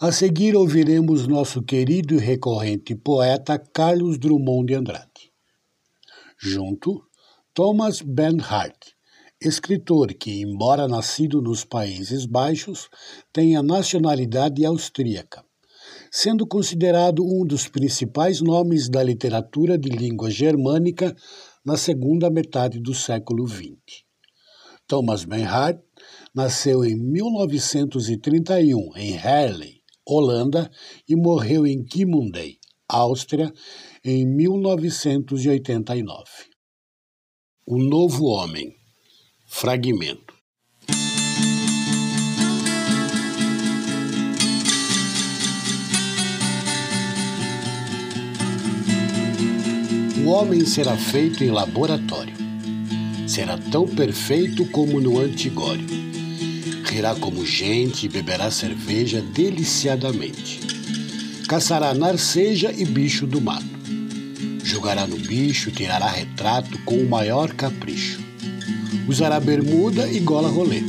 A seguir ouviremos nosso querido e recorrente poeta Carlos Drummond de Andrade. Junto, Thomas Bernhardt, escritor que, embora nascido nos Países Baixos, tem a nacionalidade austríaca, sendo considerado um dos principais nomes da literatura de língua germânica na segunda metade do século XX. Thomas Bernhardt nasceu em 1931 em Herley, Holanda e morreu em Kimundey, Áustria, em 1989. O Novo Homem Fragmento O homem será feito em laboratório. Será tão perfeito como no Antigório rirá como gente e beberá cerveja deliciadamente. Caçará narceja e bicho do mato. Jogará no bicho, tirará retrato com o maior capricho. Usará bermuda e gola rolê.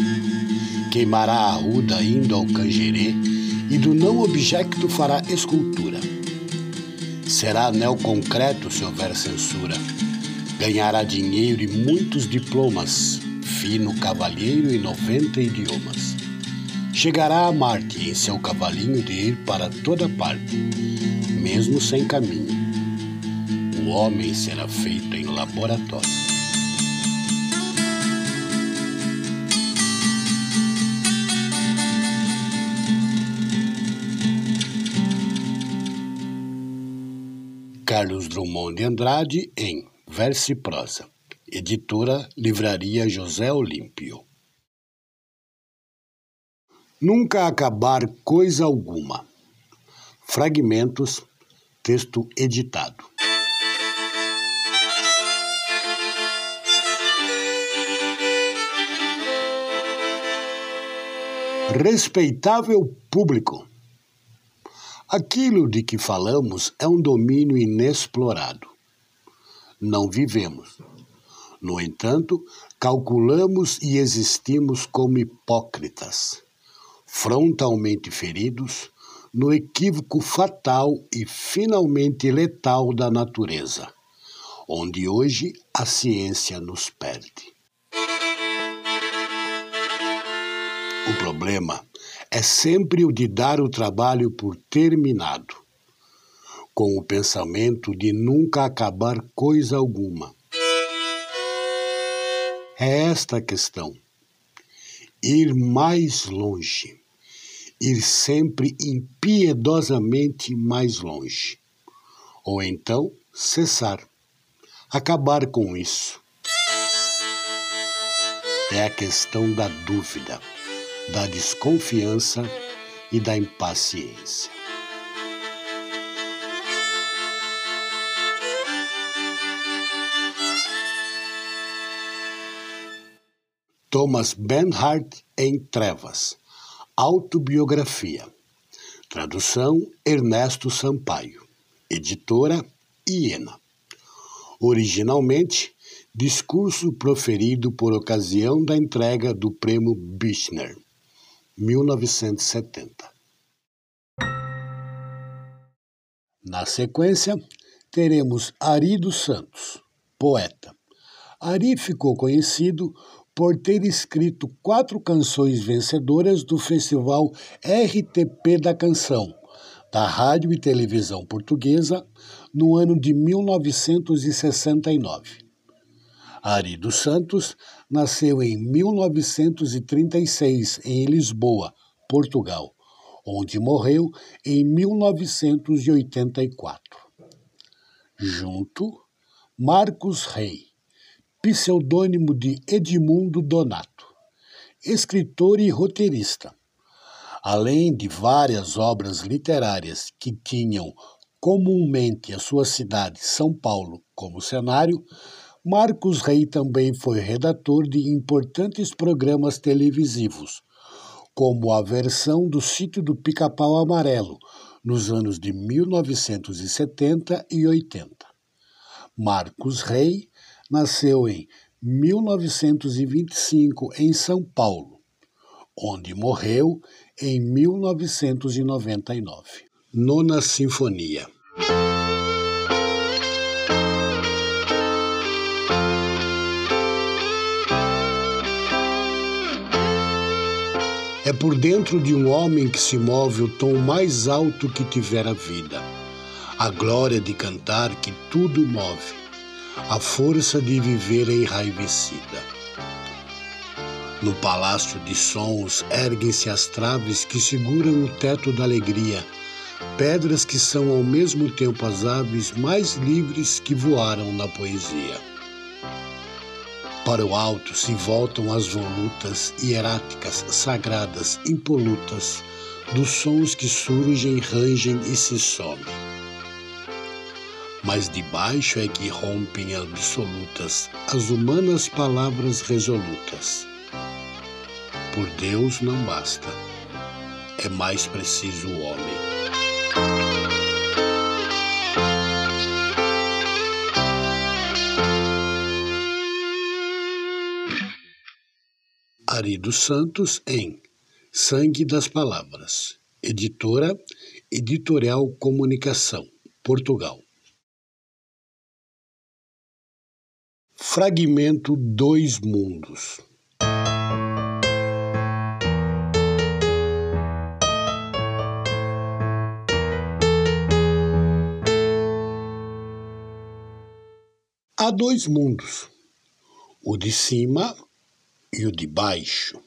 Queimará a ruda indo ao canjerê e do não objecto fará escultura. Será anel concreto se houver censura. Ganhará dinheiro e muitos diplomas fino cavalheiro em noventa idiomas. Chegará a Marte em seu cavalinho de ir para toda parte, mesmo sem caminho. O homem será feito em laboratório. Carlos Drummond de Andrade em Verso e Prosa. Editora Livraria José Olímpio. Nunca acabar coisa alguma. Fragmentos, texto editado. Respeitável público. Aquilo de que falamos é um domínio inexplorado. Não vivemos no entanto, calculamos e existimos como hipócritas, frontalmente feridos no equívoco fatal e finalmente letal da natureza, onde hoje a ciência nos perde. O problema é sempre o de dar o trabalho por terminado, com o pensamento de nunca acabar coisa alguma é esta a questão. Ir mais longe, ir sempre impiedosamente mais longe. Ou então cessar, acabar com isso. É a questão da dúvida, da desconfiança e da impaciência. Thomas Bernhardt em Trevas. Autobiografia. Tradução Ernesto Sampaio. Editora Iena. Originalmente, discurso proferido por ocasião da entrega do Prêmio Bichner, 1970. Na sequência, teremos Ari dos Santos, poeta Ari ficou conhecido por ter escrito quatro canções vencedoras do Festival RTP da Canção, da Rádio e Televisão Portuguesa, no ano de 1969. Ari dos Santos nasceu em 1936 em Lisboa, Portugal, onde morreu em 1984. Junto, Marcos Rei pseudônimo de Edmundo Donato, escritor e roteirista. Além de várias obras literárias que tinham comumente a sua cidade, São Paulo, como cenário, Marcos Rey também foi redator de importantes programas televisivos, como a versão do Sítio do Pica-Pau Amarelo, nos anos de 1970 e 80. Marcos Rey nasceu em 1925 em São Paulo, onde morreu em 1999. Nona Sinfonia. É por dentro de um homem que se move o tom mais alto que tiver a vida, a glória de cantar que tudo move a força de viver enraivecida. No palácio de sons erguem-se as traves que seguram o teto da alegria, pedras que são ao mesmo tempo as aves mais livres que voaram na poesia. Para o alto se voltam as volutas hieráticas, sagradas, impolutas, dos sons que surgem, rangem e se somem mas de baixo é que rompem absolutas as humanas palavras resolutas. Por Deus não basta, é mais preciso o homem. Ari dos Santos em Sangue das Palavras, editora Editorial Comunicação, Portugal. Fragmento Dois Mundos. Há dois mundos, o de cima e o de baixo.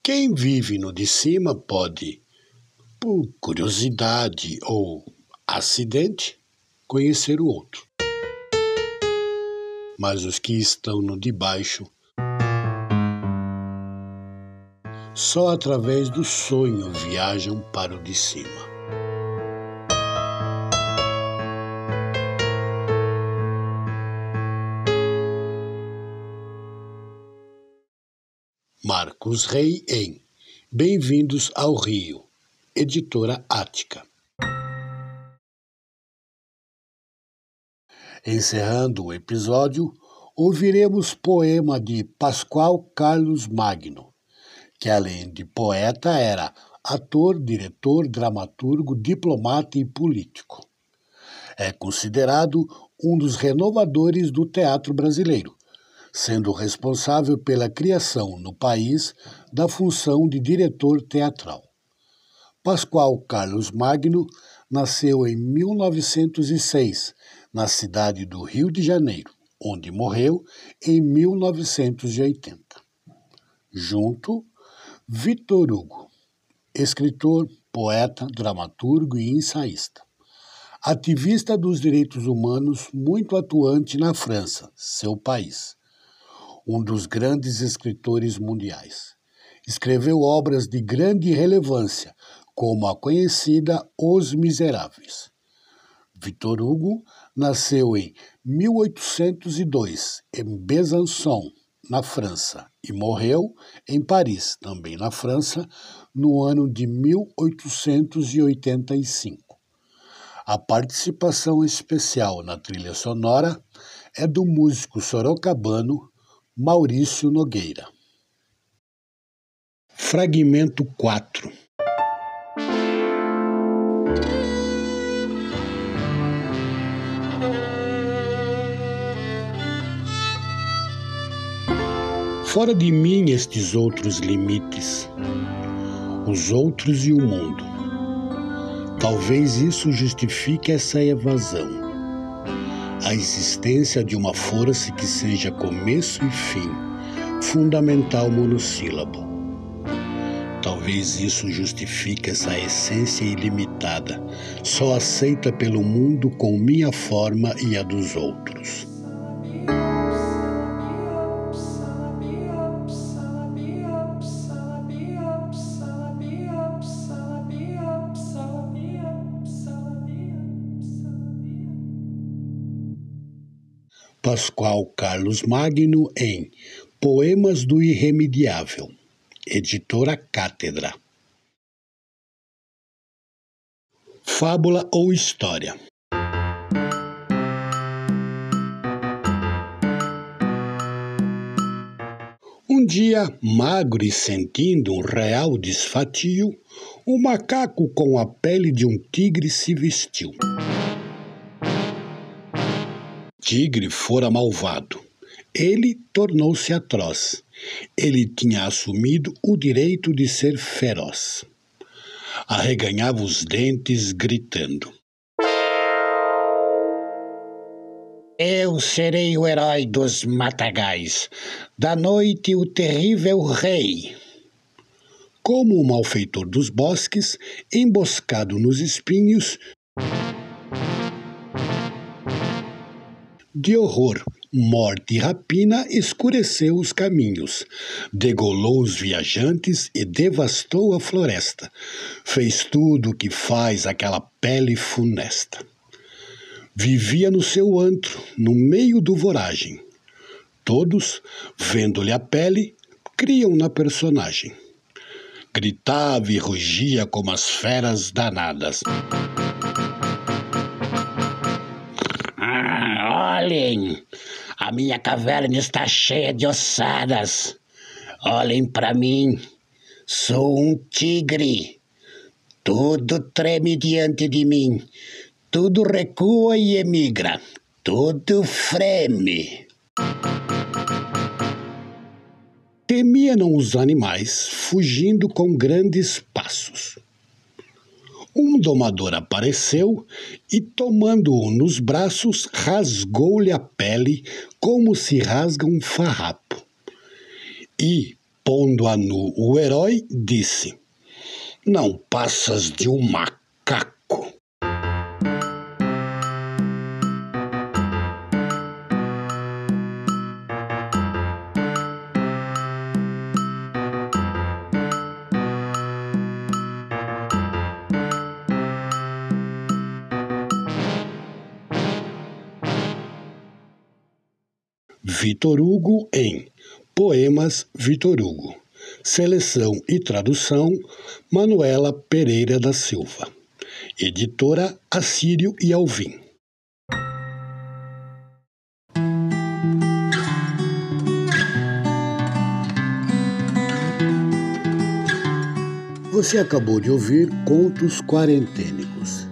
Quem vive no de cima pode, por curiosidade ou acidente, conhecer o outro. Mas os que estão no de baixo, só através do sonho viajam para o de cima. Marcos Rei em Bem-vindos ao Rio, editora Ática. Encerrando o episódio, ouviremos poema de Pascoal Carlos Magno, que além de poeta era ator, diretor, dramaturgo, diplomata e político. É considerado um dos renovadores do teatro brasileiro, sendo responsável pela criação no país da função de diretor teatral. Pascoal Carlos Magno nasceu em 1906 na cidade do Rio de Janeiro, onde morreu em 1980. Junto, Victor Hugo, escritor, poeta, dramaturgo e ensaísta. Ativista dos direitos humanos, muito atuante na França, seu país. Um dos grandes escritores mundiais. Escreveu obras de grande relevância, como a conhecida Os Miseráveis. Victor Hugo nasceu em 1802 em Besançon, na França, e morreu em Paris, também na França, no ano de 1885. A participação especial na trilha sonora é do músico sorocabano Maurício Nogueira. Fragmento 4 Fora de mim estes outros limites, os outros e o mundo. Talvez isso justifique essa evasão. A existência de uma força que seja começo e fim, fundamental monossílabo. Talvez isso justifique essa essência ilimitada, só aceita pelo mundo com minha forma e a dos outros. Pascoal Carlos Magno em Poemas do Irremediável, editora Cátedra. Fábula ou história? Um dia, magro e sentindo um real desfatio, o macaco com a pele de um tigre se vestiu tigre fora malvado. Ele tornou-se atroz. Ele tinha assumido o direito de ser feroz. Arreganhava os dentes, gritando: Eu serei o herói dos matagais, da noite o terrível rei. Como o malfeitor dos bosques, emboscado nos espinhos, de horror, morte e rapina escureceu os caminhos, degolou os viajantes e devastou a floresta. Fez tudo o que faz aquela pele funesta. Vivia no seu antro, no meio do voragem. Todos, vendo-lhe a pele, criam na personagem. Gritava e rugia como as feras danadas. Olhem, a minha caverna está cheia de ossadas. Olhem para mim, sou um tigre. Tudo treme diante de mim, tudo recua e emigra, tudo freme. Temiam os animais, fugindo com grandes passos um domador apareceu e, tomando-o nos braços, rasgou-lhe a pele como se rasga um farrapo. E, pondo a nu o herói, disse: Não passas de um macaco. Vitor Hugo em Poemas Vitor Hugo. Seleção e tradução Manuela Pereira da Silva. Editora Assírio e Alvim. Você acabou de ouvir Contos Quarentênicos.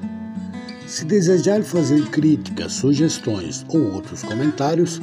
Se desejar fazer críticas, sugestões ou outros comentários,